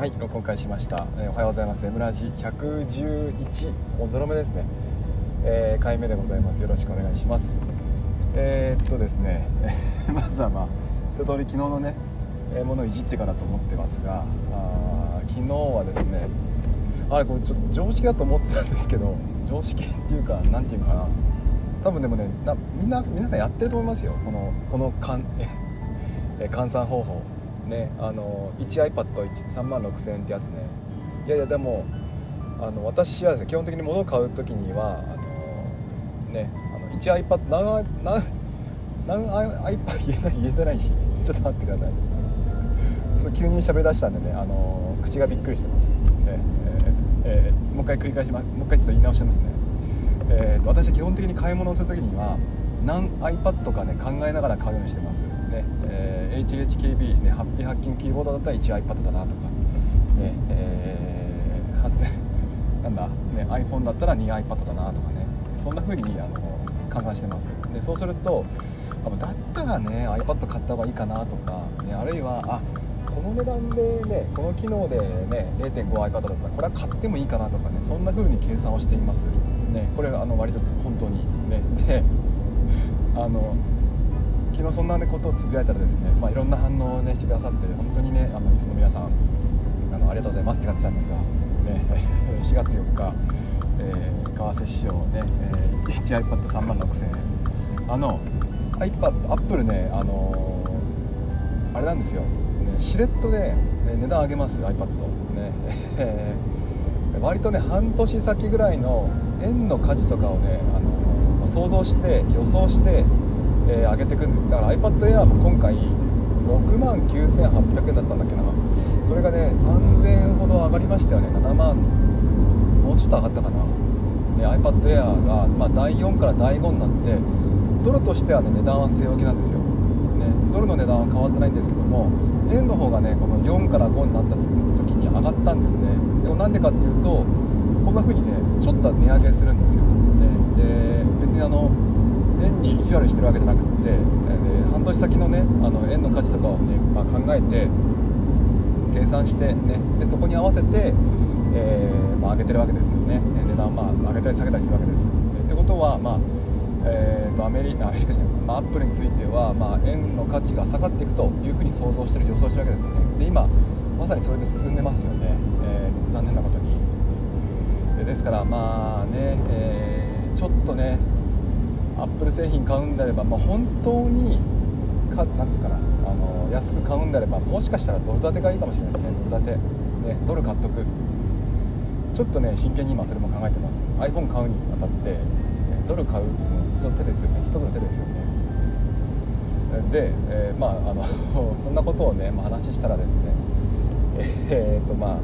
はい録音開始しました、えー、おはようございます。M ラジ111おぞろめですね、えー、回目でございます。よろしくお願いします。えー、っとですね。まずはまあ一通り昨日のね、えー、ものをいじってからと思ってますがあ昨日はですねあれこれちょっと常識だと思ってたんですけど常識っていうか何ていうかな。多分でもねなみんな皆さんやってると思いますよ。このこの換え 換算方法。ねあの 1iPad3 万6000円ってやつね。いやいやでもあの私はですね基本的に物を買う時にはあのねあの 1iPad 何何何 iPad 言えない言えてないしちょっと待ってくださいちょっと急に喋り出したんでねあの口がびっくりしてます、ねえーえー、もう一回繰り返します。もう一回ちょっと言い直してますね。えーと、私は基本的に買い物をする時には何 iPad かね考えながら買うようにしてます。ね、えー、HHKB、ね、ハッピーハッキングキーボードだったら 1iPad だなとか、ねえー、8000なんだ、ね、iPhone だったら 2iPad だなとかね。そんな風にあの換算してます。でそうするとだったらね iPad 買った方がいいかなとか、ね、あるいはあこの値段でねこの機能でね 0.5iPad だったらこれは買ってもいいかなとかねそんな風に計算をしています。ねこれあの割と本当に。ねであの昨日そんな、ね、ことをつぶやいたらですね、まあ、いろんな反応を、ね、してくださって本当にねあのいつも皆さんあのありがとうございますって感じなんですが、ね、4月4日、えー、為替市場ね、えー、1iPad3 万6000円あの iPad アップルねあのー、あれなんですよ、ね、しれっとね値段上げます iPad ね 割とね半年先ぐらいの円の価値とかをね、あの想像して予想してえー、上げていくんですだから iPad Air も今回6万9800円だったんだっけな。それがね3000円ほど上がりましたよね。7万もうちょっと上がったかな、ね、iPad Air が、まあ、第4から第5になってドルとしてはね値段は据え置きなんですよ、ね、ドルの値段は変わってないんですけども円の方がねこの4から5になった時に上がったんですね。でもなんでかっていうとこんな風にねちょっと値上げするんですよ、ね、でにあの円に意地悪してるわけじゃなくて、で半年先のねあの円の価値とかをね、まあ、考えて計算してねでそこに合わせて、えー、まあ、上げてるわけですよね。値段まあ上げたり下げたりするわけです。ってことはまあえーと、アメリアメリカじゃない、まあ、アップルについては、まあ、円の価値が下がっていくというふうに想像してる予想してるわけですよね。で今まさにそれで進んでますよね、えー、残念なことに。でですからまあね、えー、ちょっとねアップル製品買うんであれば、まあ、本当にかなんつうかなあの安く買うんであればもしかしたらドル建てがいいかもしれないですね。ドル建て、ね、ドル買っとく。ちょっとね真剣に今それも考えてます。iPhone 買うにあたってドル買うっつうの一つの手ですよね。一つの手ですよね。で、えー、まああの そんなことをね、まあ、話したらですねえー、っとまあ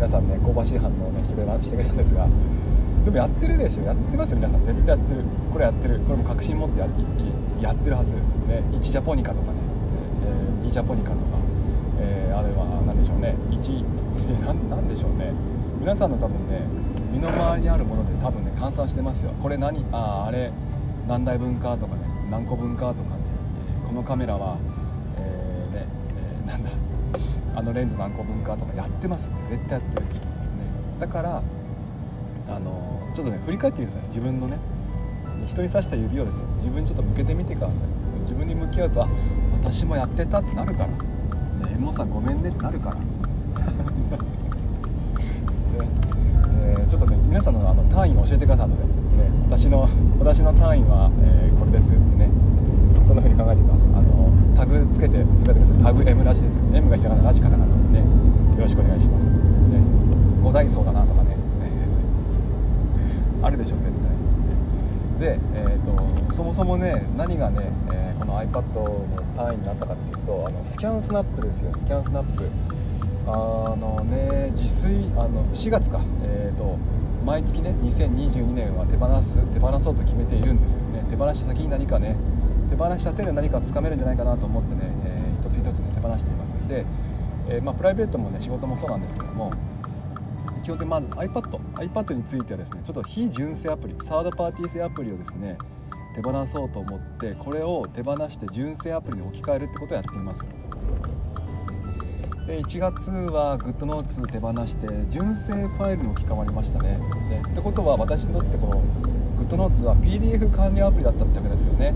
皆さんね香ばしい反応をねしてくれしてくれたんですがでもやってるでしょやってますよ皆さん。絶対やってる。これやってる。これも確信持ってややってるはず、ね、1ジャポニカとかね、えー、2ジャポニカとか、えー、あれは何でしょうね。1何でしょうね。皆さんの多分ね身の回りにあるもので多分ね換算してますよ。これ何あああれ何台分かとかね何個分かとかね、このカメラは、あのレンズ何個分かとかやってますって絶対やってる、ね、だからあのちょっとね振り返ってみてください。自分のね人に刺した指をですね自分ちょっと向けてみてください。自分に向き合うとあ私もやってたってなるから。ねえもさごめんねってなるから。ねえ、ちょっとね皆さんのあの単位を教えてください。ので、ね、私の私の単位は、えー、これですってねそんな風に考えてみますあのタグつけてつけてくださいタグ M ラジです M がひらがなラジカタカナのでねよろしくお願いしますね五大層だなとかねあるでしょ絶対で、えーと、そもそもね何がね、えー、この iPad の単位になったかっていうとあのスキャンスナップですよスキャンスナップ。あのね自炊あの4月かえっ、ー、と毎月ね2022年は手放す手放そうと決めているんですよね。手放した先に何かね手放した手で何かつかめるんじゃないかなと思ってね、えー、一つ一つね手放していますで、えー、まあ、プライベートもね仕事もそうなんですけども基本的にまず iPad iPad についてはですねちょっと非純正アプリサードパーティー製アプリをですね手放そうと思ってこれを手放して純正アプリに置き換えるってことをやっています。で1月は GoodNotes 手放して純正ファイルに置き換わりましたね。ねってことは私にとってこの GoodNotes は PDF 管理アプリだったってわけですよね。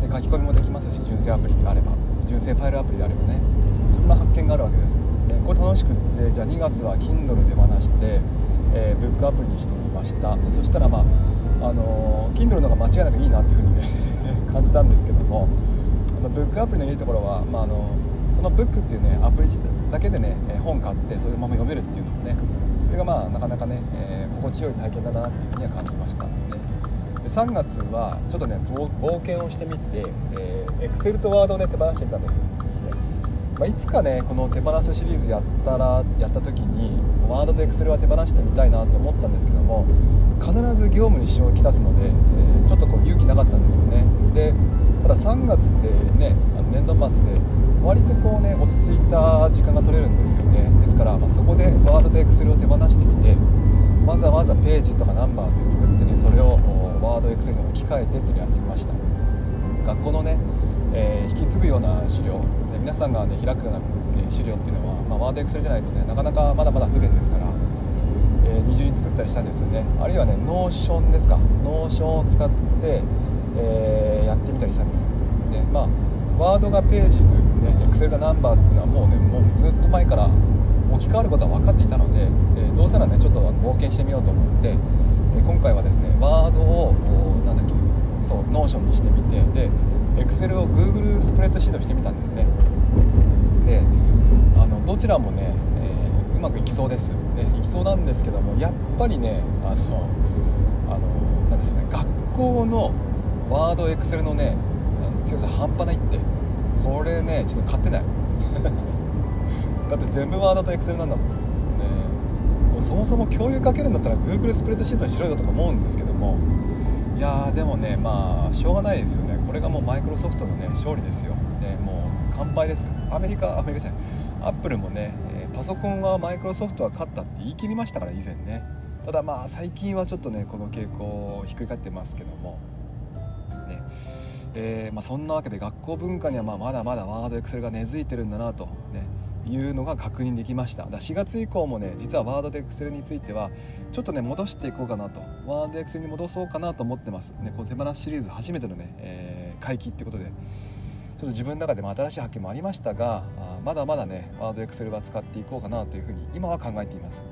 で書き込みもできますし純正アプリがあれば純正ファイルアプリであればね。んな発見があるわけですでこれ楽しくってじゃあ2月は Kindle 手放して、えー、ブックアプリにしてみました。そしたらまああのー、Kindle の方が間違いなくいいなっていうふうにね 感じたんですけどもあのブックアプリのいいところは、まあ、あのそのブックっていうねアプリだけでね本買ってそれでまま読めるっていうのもねそれがまあなかなかね、えー、心地よい体験だなっていうふうには感じました、で3月はちょっとね冒険をしてみて、えー、Excel と Word をね手放してみたんですよ、まあ、いつかねこの手放すシリーズやったらやった時に Word と Excel は手放してみたいなと思ったんですけども必ず業務に支障をきたすので、えー、ちょっとこう勇気なかったんですよね。でただ3月ってねあの年度末で割とこうね落ち着いた時間が取れるんですよね。ですから、まあ、そこでワードとエクセルを手放してみてわざわざページとかナンバーズで作ってねそれをWord Excel に置き換えてっていうのをやってみました。学校のね、えー、引き継ぐような資料皆さんがね開くような資料っていうのは、まあ、 Word Excel じゃないとねなかなかまだまだ不便ですから、えー、二重に作ったりしたんですよね。あるいはね Notion ですか。 Notion を使って、えー、やってみたりしたんです。でまあ Word が Pages ね、Excel が Numbers っていうのはもうねもうずっと前から置き換わることは分かっていたので、えどうせならねちょっと冒険してみようと思って、え今回はですね Word をなんだっけそう Notion にしてみてで Excel を Google Spreadsheet してみたんですね。であのどちらもね、えー、うまくいきそうです、ね、いきそうなんですけどもやっぱりねあのあのなんですよね学校の Word Excel のね強さ半端ないってこれねちょっと勝てない。だって全部 Word と Excel なんだもん。そもそも共有かけるんだったら Google スプレッドシートにしろよとか思うんですけども。いやーでもねまあしょうがないですよね。これがもうマイクロソフトのね勝利ですよ、ね、もう完敗です。アメリカアメリカじゃない。アップルもね、えパソコンはマイクロソフトは勝ったって言い切りましたから以前ね。ただまあ最近はちょっとねこの傾向をひっくり返ってますけども。ね。えー、まあ、そんなわけで学校文化にはままだまだワードエクセルが根付いてるんだなと、ね、いうのが確認できました。だ4月以降もね実はワードでエクセルについてはちょっとね戻していこうかなと。ワードエクセルに戻そうかなと思ってます、ね、この手放しシリーズ初めてのね、えー、回帰ってことでちょっと自分の中でも新しい発見もありましたがまだまだねワードエクセルは使っていこうかなというふうに今は考えています。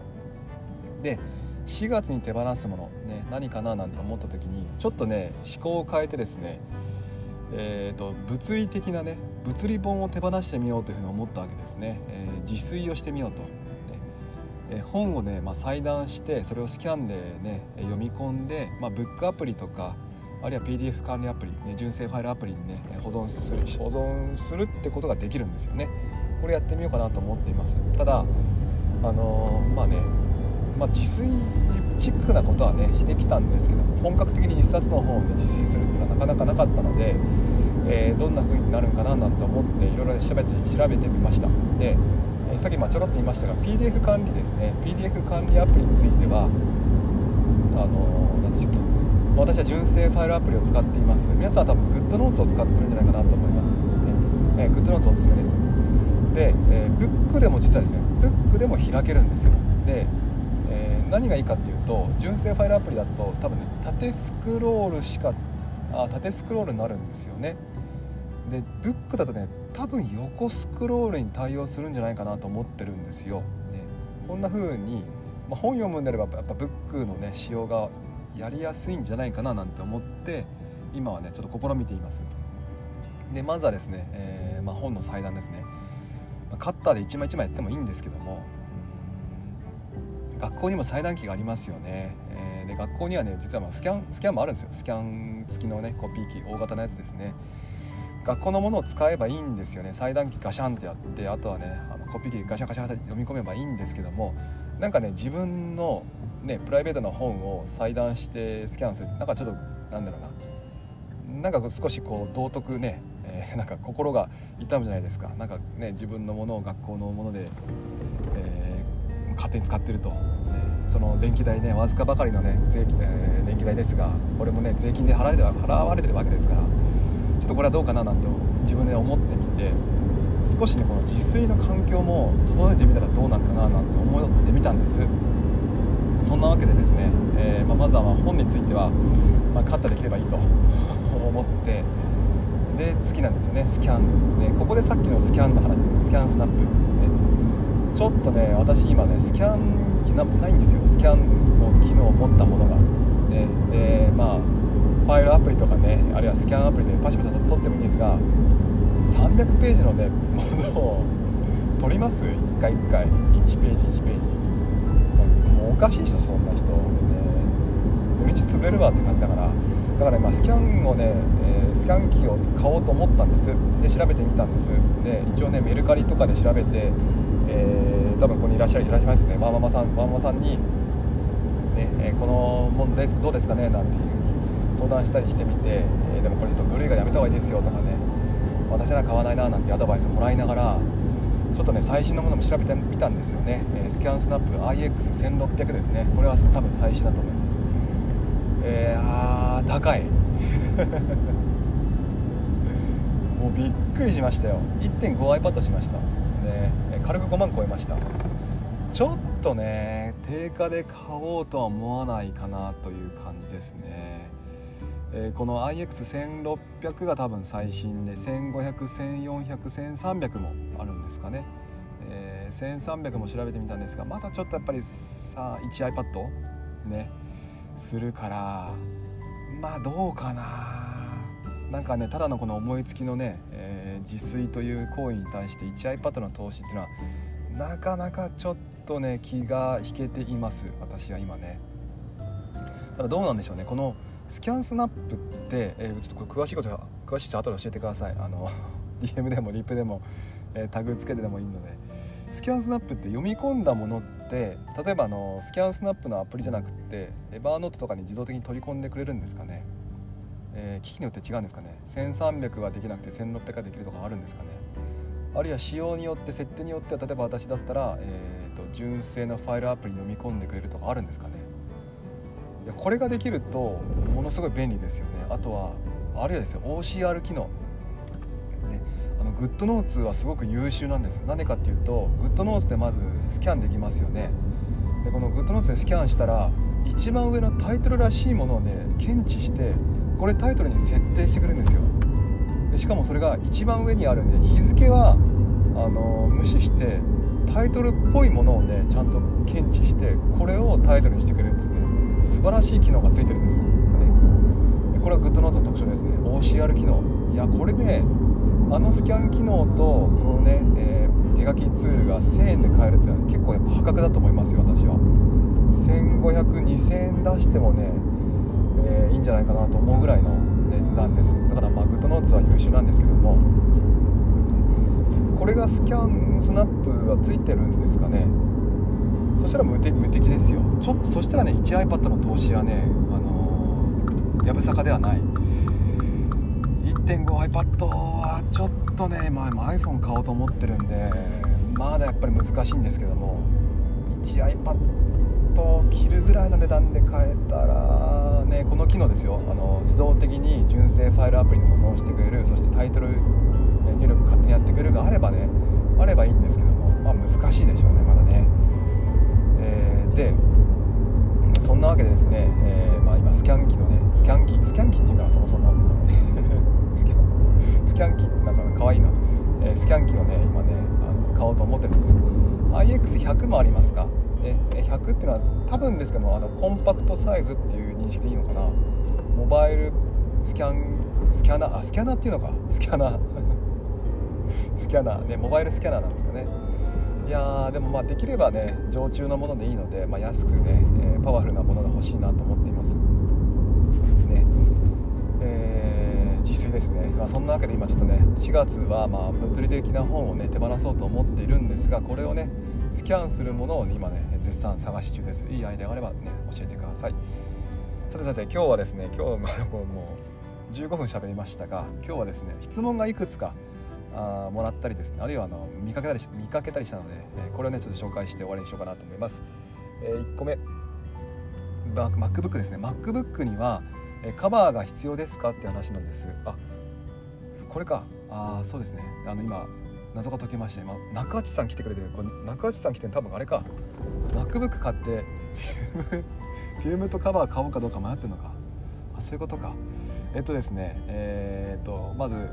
で4月に手放すもの、ね、何かななんて思った時にちょっとね思考を変えてですねえーと、物理的なね物理本を手放してみようというふうに思ったわけですね、えー、自炊をしてみようと、ね。え、本をね、まあ、裁断してそれをスキャンでね読み込んで、まあ、ブックアプリとかあるいは PDF 管理アプリ、ね、純正ファイルアプリにね保存する保存するってことができるんですよね。これやってみようかなと思っています。ただあのー、まあね、まあ、自炊チックなことはねしてきたんですけど本格的に1冊の本を、ね、自炊するっていうのはなかなかなかったので、えー、どんな風になるんかななんて思っていろいろ調べて調べてみました。で、さっきまあちょろっと言いましたが PDF 管理ですね。PDF 管理アプリについてはあの何でしたっけ？私は純正ファイルアプリを使っています。皆さんは多分 GoodNotes を使ってるんじゃないかなと思います、ねえー、GoodNotes おすすめです。で、えー、ブックでも実はですねブックでも開けるんですよ。でえ何がいいかっていうと純正ファイルアプリだと多分ね縦スクロールしかあ縦スクロールになるんですよね。でブックだとね多分横スクロールに対応するんじゃないかなと思ってるんですよ、ね、こんな風に、まあ、本読むんであればやっぱブックのね仕様がやりやすいんじゃないかななんて思って今はねちょっと試みています。でまずはですね、えー、まあ、本の裁断ですね。カッターで一枚一枚やってもいいんですけども学校にも裁断機がありますよね、えー、で学校にはね実はまあスキャンスキャンもあるんですよ。スキャン付きのねコピー機大型のやつですね。学校のものを使えばいいんですよね。裁断機ガシャンってやってあとはねあのコピー機ガシャガシャ読み込めばいいんですけどもなんかね自分のねプライベートな本を裁断してスキャンする。なんかちょっとなんだろうな。なんか少しこう道徳ね、えー、なんか心が痛むじゃないですか。なんかね自分のものを学校のもので、えー勝手に使ってると。その電気代ねわずかばかりのね税金、えー、電気代ですがこれもね税金で払われて払われてるわけですからちょっとこれはどうかななんて自分で思ってみて少しねこの自炊の環境も整えてみたらどうなんかななんて思ってみたんですそんなわけでですね、えー、まあ、まずはま本については、まあ、カットできればいいと 思ってで次なんですよねスキャン、ね、ここでさっきのスキャンの話スキャンスナップ、ちょっとね私今ねスキャン機ないんですよ。スキャンの機能を持ったものが、ね、でまあファイルアプリとかねあるいはスキャンアプリでパシパシと撮ってもいいんですが300ページのねものを撮ります？1回1回。1ページ1ページ。おかしい人そんな人でね。土日潰るわって感じだから。だからね、まあ、スキャンをね、え、スキャン機を買おうと思ったんです。で調べてみたんです。で一応ねメルカリとかで調べて、えー、多分ここにいらっしゃるいらっしゃいますね。ワンママさんママさんに、ねえー、このものでどうですかね？なんていうふうに相談したりしてみて、え、でもこれちょっと古いからやめた方がいいですよとかね。私なら買わないななんてアドバイスもらいながらちょっとね最新のものも調べてみたんですよね、えー、スキャンスナップ IX1600 ですね。これは多分最新だと思います。えー、あー高い。もうびっくりしましたよ。1.5iPad しました。ね軽く5万超えました。ちょっとね定価で買おうとは思わないかなという感じですね。えー、この iX1600 が多分最新で150014001300もあるんですかね、えー、1300も調べてみたんですがまだちょっとやっぱりさ 1iPad ねするからまあどうかな。なんかねただのこの思いつきのね、えー、自炊という行為に対して 1iPad の投資っていうのはなかなかちょっとね気が引けています。私は今ね。ただどうなんでしょうね。このスキャンスナップって、えー、ちょっとこれ詳しいことは詳しい人後で教えてください。あの DM でもリップでも、えー、タグつけてでもいいので。スキャンスナップって読み込んだものって例えばあのスキャンスナップのアプリじゃなくってエバーノートとかに自動的に取り込んでくれるんですかね、えー、機器によって違うんですかね。1300はできなくて1600ができるとかあるんですかね。あるいは仕様によって設定によっては例えば私だったら、えーと、純正のファイルアプリに読み込んでくれるとかあるんですかね。やこれができるとものすごい便利ですよね。あとはあるいはですよ OCR 機能。あのグッドノーツはすごく優秀なんですなんでかっていうとグッドノーツでまずスキャンできますよね。でこのグッドノーツでスキャンしたら一番上のタイトルらしいものをね検知してこれタイトルに設定してくれるんですよ。でしかもそれが一番上にあるんで日付はあの無視してタイトルっぽいものをねちゃんと検知してこれをタイトルにしてくれるんですね。素晴らしい機能がついてるんです、ね、これはグッドノーツの特徴ですね。OCR 機能。いやこれねあのスキャン機能とこのね、えー、手書きツールが1000円で買えるっていうのは結構やっぱ破格だと思いますよ私は。15002000円出してもね、えー、いいんじゃないかなと思うぐらいの値段です。だからまあグッドノーツは優秀なんですけども。これがスキャンスナップはついてるんですかね。そしたら無敵無敵ですよ。ちょっとそしたらね 1iPad の投資はねあの、やぶさかではない。1.5iPad はちょっとね、まあ、iPhone 買おうと思ってるんでまだやっぱり難しいんですけども 1iPad を切るぐらいの値段で買えたらねこの機能ですよ。あの自動的に純正ファイルアプリに保存してくれるそしてタイトル入力勝手にやってくれるがあればねあればいいんですけどもまあ難しいでしょうねまだね、でそんなわけでですね、えー、まあ、今スキャン機のねスキャン機スキャン機っていうからそもそも。スキャン機なんかかわいいな、えー、スキャン機をね今ねあの買おうと思ってるんです IX100 もありますか？で100っていうのは多分ですけどもあのコンパクトサイズっていう認識でいいのかな。モバイルスキャンスキャナーあスキャナーっていうのか。スキャナー。スキャナー。ねモバイルスキャナーなんですかね。いやでもまあできればね常駐のものでいいので、まあ、安くね、えー、パワフルなものが欲しいなと思っています。ね。えー、自炊ですね、まあ、そんなわけで今ちょっとね4月はまあ物理的な本をね手放そうと思っているんですがこれをねスキャンするものを、ね、今ね絶賛探し中です。いいアイデアがあればね教えてください。さてさて今日はですね今日 もう15分喋りましたが今日はですね質問がいくつかあもらったりですね。あるいはあの見かけたり見かけたりしたので、えこれをねちょっと紹介して終わりにしようかなと思います、えー、1個目。MacBook ですね。MacBook にはカバーが必要ですかって話なんです。あこれか。あそうですね。あの今謎が解けました今中内さん来てくれてる。これ中内さん来てる多分あれか。MacBook 買って フィルムフィルムとカバー買おうかどうか迷ってるのか。あそういうことか。えっとですね。えー、っとまず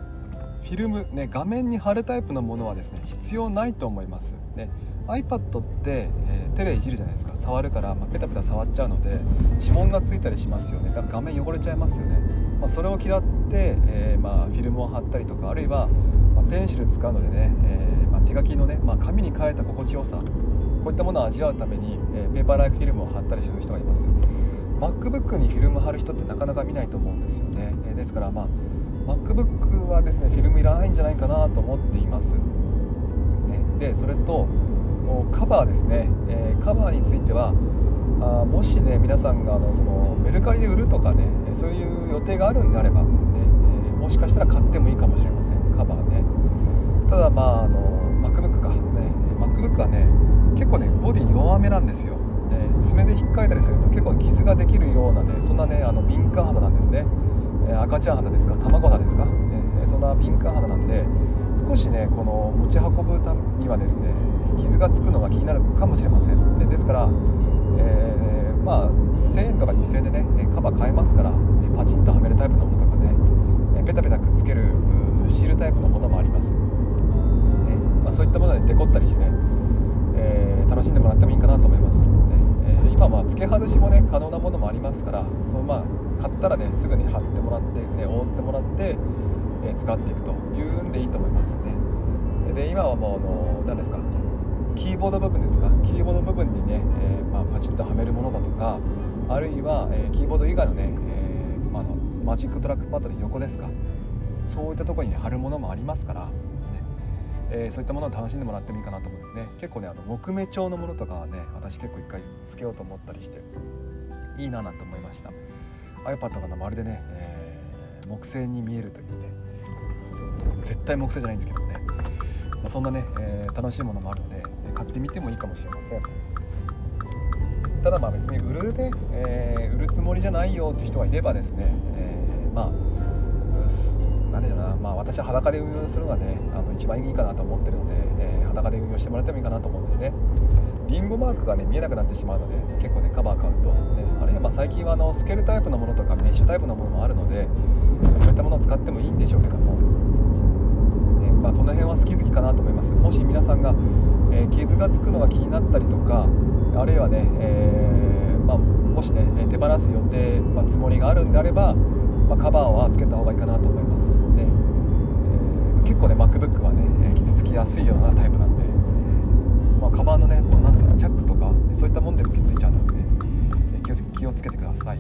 フィルムね画面に貼るタイプのものはですね必要ないと思います。ね iPad って、えー、手でいじるじゃないですか。触るから、まあ、ペタペタ触っちゃうので指紋がついたりしますよね。画面汚れちゃいますよね、まあ、それを嫌って、えー、まあ、フィルムを貼ったりとかあるいは、まペンシル使うのでね、えま手書きのね、ま紙に書いた心地よさこういったものを味わうために、えペーパーライクフィルムを貼ったりする人がいます。MacBook にフィルム貼る人ってなかなか見ないと思うんですよね、えですからまあ MacBook はですねフィルムいらないんじゃないかなと思っています、ね、でそれとカバーですね、えー、カバーについてはあもしね皆さんがあのそのメルカリで売るとかねそういう予定があるんであれば、ねえ、もしかしたら買ってもいいかもしれません。カバーね。ただまああの MacBook か。ね MacBook はね結構ねボディ弱めなんですよ。で爪で引っかいたりすると結構傷ができるようなねそんなねあの敏感肌なんですね。赤ちゃん肌ですか？卵肌ですか、えそんな敏感肌なんで少しねこの持ち運ぶためにはですね傷がつくのが気になるかもしれません。でですから、えー、まあ1000円とか2000円でねカバー買えますからパチンとはめるタイプのものとかねペタペタくっつけるシールタイプのものもあります、ねまあ、そういったものでデコったりしてね、えー、楽しんでもらってもいいかなと思います、ね。え、今は付け外しもね可能なものもありますからそのまあ買ったらねすぐに貼ってもらってね覆ってもらってえ使っていくというんでいいと思いますね。で今はもうあの何ですかキーボード部分ですかキーボード部分にね、え、まあ、パチッとはめるものだとかあるいは、えー、キーボード以外のね、え、まあの Magic Trackpad の横ですかそういったところに、貼るものもありますから、ねえそういったものを楽しんでもらってもいいかなと思うんですね。結構ねあの木目調のものとかはね私結構一回つけようと思ったりしていいななんて思いました。iPad がまるでね、え木製に見えるというね絶対木製じゃないんですけどね、まあ、そんなね、えー、楽しいものもあるので買ってみてもいいかもしれません。ただまあ別に売るね、え、売るつもりじゃないよっていう人がいればですね、え、まあ何でしょうな、まあ、私は裸で運用するのがねあの一番いいかなと思ってるので、えー、裸で運用してもらってもいいかなと思うんですね。リンゴマークがね見えなくなってしまうので結構ねカバー買うと、ね、あるいはまあ最近はあのスケールタイプのものとかメッシュタイプのものもあるのでそういったものを使ってもいいんでしょうけども。ねまあ、この辺は好き好きかなと思います。もし皆さんが、えー、傷がつくのが気になったりとかあるいはね、えー、まあ、もしね手放す予定、まあ、つもりがあるんであれば、まあ、カバーはつけた方がいいかなと思います。ね、えー、結構ね MacBook はね傷つきやすいようなタイプなんで、まあ、カバーのねこうなんていうかチャックとかそういったもんでも傷ついちゃうのでね気を気をつけてください。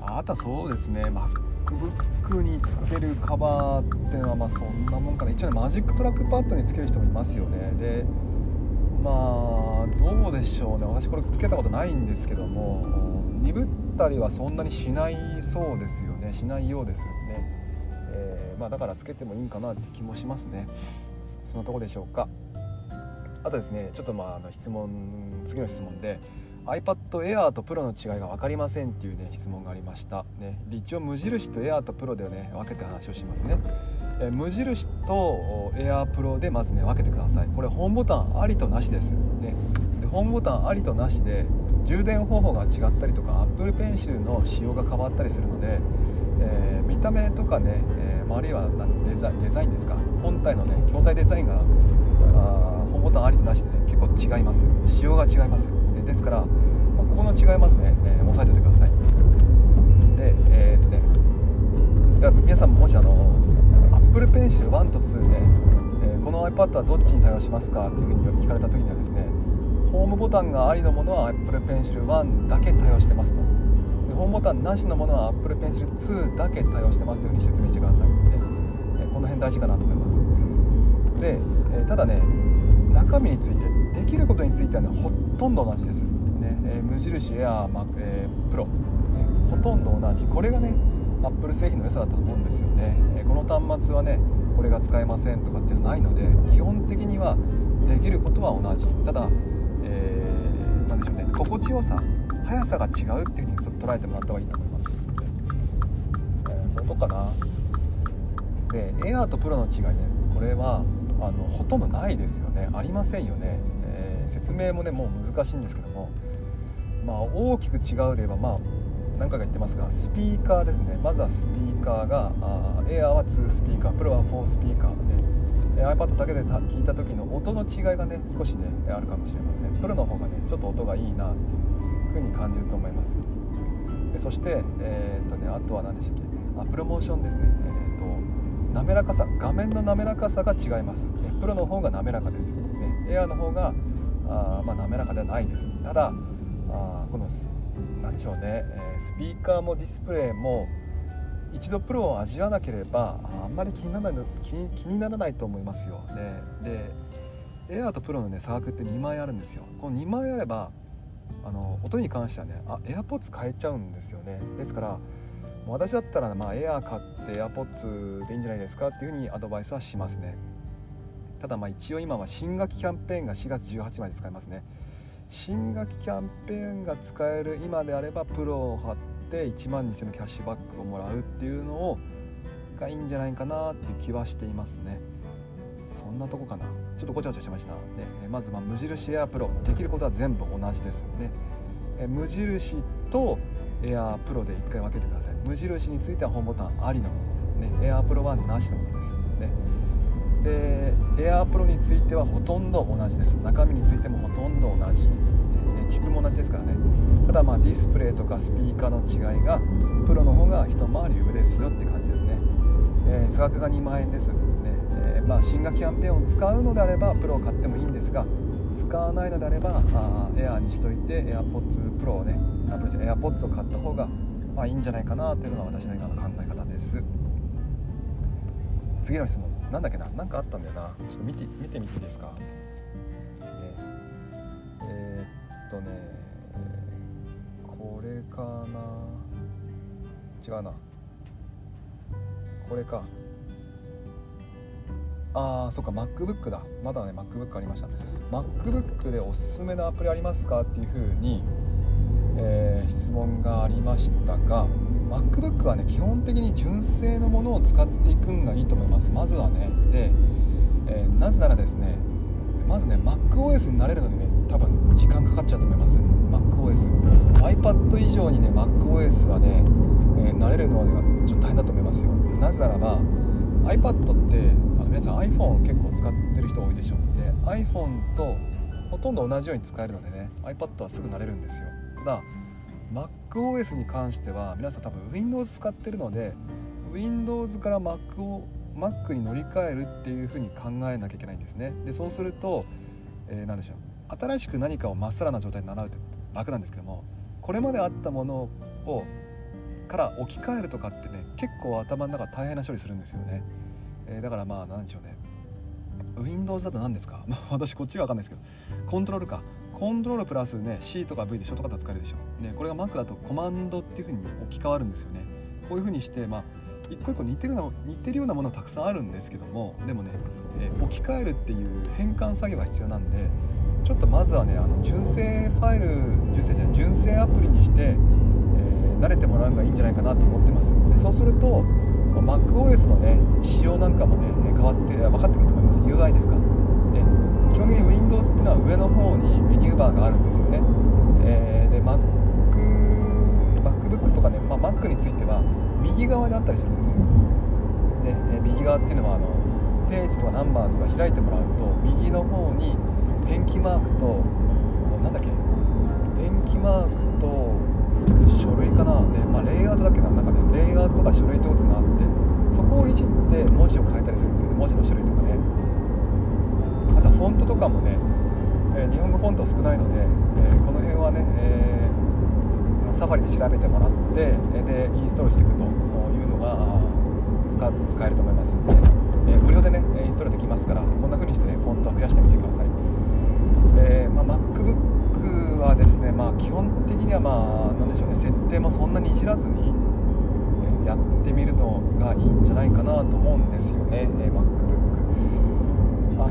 あとはそうですね、MacBook につけるカバーっていうのはまあそんなもんかな。一応ね Magic Trackpad につける人もいますよね。でまあどうでしょうね。私これつけたことないんですけども鈍ったりはそんなにしないそうですよね。しないようですよね、えー、まあ、だからつけてもいいんかなって気もしますね。そのとこでしょうか。あとですねちょっとまああの質問次の質問で iPad Air と Pro の違いが分かりませんっていうね質問がありました、ね、一応無印と Air と Pro でね分けて話をしますね、え無印と Air Pro でまずね分けてください。これホームボタンありとなしです、ね、でホームボタンありとなしで充電方法が違ったりとか Apple Pencil の仕様が変わったりするので、えー、見た目とかね、えー、あるいはデザデザインですか本体のね筐体デザインがあホームボタンありとなしでね結構違います。仕様が違います。ですから、まあ、ここの違いまずね、えー、押さえておいてください。でえー、っとねだから皆さんももしあの Apple Pencil 1と2ね、えー、この iPad はどっちに対応しますかっていうふうに聞かれた時にはですねホームボタンがありのものは Apple Pencil 1だけ対応してますと。でホームボタンなしのものは Apple Pencil 2だけ対応してますというふうに説明してください、ね、この辺大事かなと思います。で、えただね中身についてできることについてはねほとんど同じです、ねえ、無印エアー、まえー、プロ、ね、ほとんど同じ。これがねアップル製品の良さだと思うんですよね、え、この端末はねこれが使えませんとかっていうのはないので基本的にはできることは同じ。ただ、心地よさ速さが違うっていうふうに捉えてもらった方がいいと思います、えー、そのとこかな。でエアーとプロの違いね。これはあのほとんどないですよね。ありませんよね、えー、説明もねもう難しいんですけども。まあ大きく違うで言えばまあ何回か言ってますがスピーカーですね。まずはスピーカーがあエアーは2スピーカープロは4スピーカーで。iPad だけで聞いた時の音の違いがね少しねあるかもしれません。プロの方がねちょっと音がいいなっていう風に感じると思います。でそして、えー、っとね、あとは何でしたっけ？あプロモーションですね、えー、っと滑らかさ画面の滑らかさが違います、ね、プロの方が滑らかです、ね、エアーの方があ、まあ、滑らかではないです。ただあこの何でしょうね、えー、スピーカーもディスプレイも一度プロを味わわなければあんまり気にならない気気にならないと思いますよ、ね、でエアーとプロのね差額って2枚あるんですよ。この2枚あればあの音に関してはねあ AirPods 変えちゃうんですよね。ですから私だったら、まあ、エアー買って AirPods でいいんじゃないですかっていうふうにアドバイスはしますね。ただまあ一応今は新学期キャンペーンが4月18まで使えますね。新学期キャンペーンが使える今であればプロを貼って1万2000のキャッシュバックをもらうっていうのをがいいんじゃないかなっていう気はしていますね。そんなとこかな。ちょっとごちゃごちゃしました。ねまずま無印エアプロできることは全部同じですよね。無印とエアープロで1回分けてください。無印についてはホームボタンありのもの、ね、エアープロはなしのものです。ね。でエアープロについてはほとんど同じです。中身についてもほとんど同じ。チップも同じですからね。ただまあディスプレイとかスピーカーの違いがプロの方が一回り上ですよって感じですね、えー、差額が2万円です、ねえー、まあ新学キャンペーンを使うのであればプロを買ってもいいんですが使わないのであればあエアーにしといて AirPods Pro をね AirPods を買った方がまあいいんじゃないかなというのが私の今の考え方です。次の質問。なんだっけな？何かあったんだよな。ちょっと見て見てみていいですか？ね。えー、っとね。かな。違うな。これか。あーそっか MacBook だ。まだね MacBook ありました。MacBook でおすすめのアプリありますかっていうふうに、えー、質問がありましたが MacBook はね基本的に純正のものを使っていくんがいいと思います。まずはね。で、えー、なぜならですねまずね MacOS になれるのにね多分時間かかっちゃうと思います。MacOS iPad 以上にね MacOS はね、えー、慣れるのは、ね、ちょっと大変だと思いますよ。なぜならば iPad ってあの皆さん iPhone 結構使ってる人多いでしょ。うで iPhone とほとんど同じように使えるのでね iPad はすぐ慣れるんですよ。ただ MacOS に関しては皆さん多分 Windows 使ってるので Windows から Mac を Mac に乗り換えるっていうふうに考えなきゃいけないんですね。でそうすると、えー、何でしょう。新しく何かをまっさらな状態に習うって楽なんですけどもこれまであったものをから置き換えるとかってね結構頭の中大変な処理するんですよね、えー、だからまあ何でしょうね。Windows だと何ですか？私こっちが分かんないですけど。コントロールか。コントロールプラスね C とか V でショートカット使えるでしょ、ね、これが Mac だとコマンドっていう風に置き換わるんですよね。こういう風にしてまあ一個一個似てるな似てるようなものたくさんあるんですけどもでもね、えー、置き換えるっていう変換作業が必要なんでちょっとまずはねあの純正ファイル純正じゃない純正アプリにして、えー、慣れてもらうのがいいんじゃないかなと思ってます。でそうすると MacOS のね仕様なんかもね変わって分かってくると思います。UI ですか。で基本的に Windows っていうのは上の方にメニューバーがあるんですよね、えー、で Mac MacBook とかね、まあ、Mac については右側であったりするんですよ。で、え右側っていうのはあのページとかナンバーズが開いてもらうと右の方にペンキマークとなんだっけ？ペンキマークと書類かな。で、まあ、レイアウトだけの中でレイアウトとか書類ってことがあってそこをいじって文字を変えたりするんですよね。文字の種類とかね。またフォントとかもね、えー、日本語フォント少ないので、えー、この辺はね、えー、サファリで調べてもらってでインストールしていくというのが使使えると思いますので、え無料でねインストールできますからこんな風にしてねフォントを増やしてみてください、えまあ、MacBook はですね、まあ、基本的にはまあ何でしょうね設定もそんなにいじらずにやってみるのがいいんじゃないかなと思うんですよね、え MacBook あ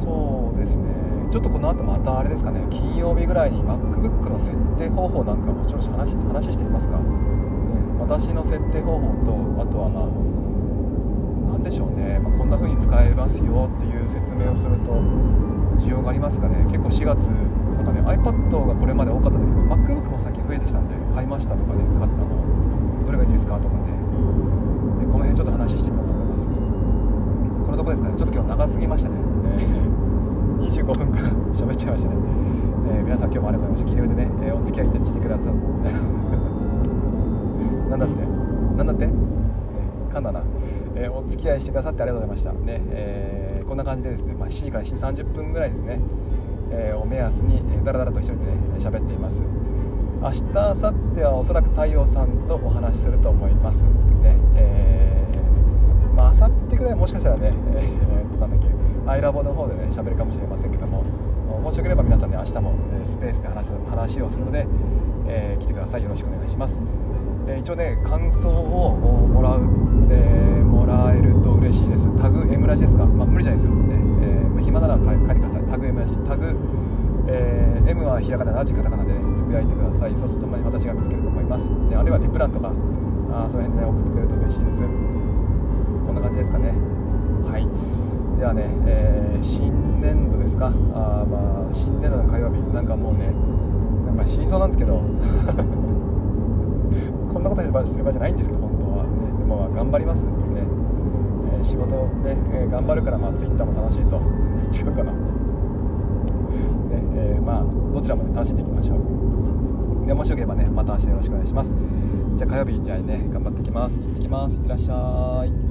そうですね。ちょっとこの後またあれですかね金曜日ぐらいに MacBook の設定方法なんかもちょっと話話してみますか、ね、私の設定方法とあとはまあ何でしょうね、まあ、こんな風に使えますよっていう説明をすると需要がありますかね。結構4月なんかね iPad がこれまで多かったんですけど MacBook も最近増えてきたんで買いましたとかね買ったのどれがいいですかとかね。でこの辺ちょっと話してみようと思います。このとこですかね。ちょっと今日長すぎましたね、えー、25分間 喋っちゃいましたね、えー、皆さん今日もありがとうございました。聞いてくれてね、えー、お付き合いしてくださって なんだって？なんだって、ね、噛んだな、えー、お付き合いしてくださってありがとうございました。ね、えー、こんな感じでですね、まあ、7時から7時30分ぐらいですね、えー、を目安に、えー、だらだらと一人でね喋っています。明日明後日はおそらく太陽さんとお話しすると思います。ねえー、まあ明後日ぐらいもしかしたらね、えー、なんだっけアイラボの方でね喋るかもしれませんけどももしよければ皆さんね明日も、えスペースで話す話をするので、えー、来てください。よろしくお願いします。えー、一応ね感想をもらうでらえると嬉しいです。タグ M ラジですか？まあ無理じゃないですよ。ね、えーまあ、暇なら書いてください。タグ M ラジ。タグ、えー、M はひらがなラジカタカナで、ね、つぶやいてください。そうすると私が見つけると思います。であるいはリプランとかあその辺で、ね、送ってくれると嬉しいです。こんな感じですかね。はい。ではね、えー、新年度ですか？あまあ新年度の火曜日。なんかもうねなんか死にそうなんですけど。こんなことしてる場合じゃないんですけど本当は、ね、でも頑張ります。ね、ー、仕事で、えー、頑張るからまあ Twitter も楽しいと。違うかな、ねえー、まあどちらも、ね、楽しんでいきましょう。でもしよければねまた明日よろしくお願いします。じゃあ火曜日じゃあね頑張ってきます。行ってきます。いってらっしゃい。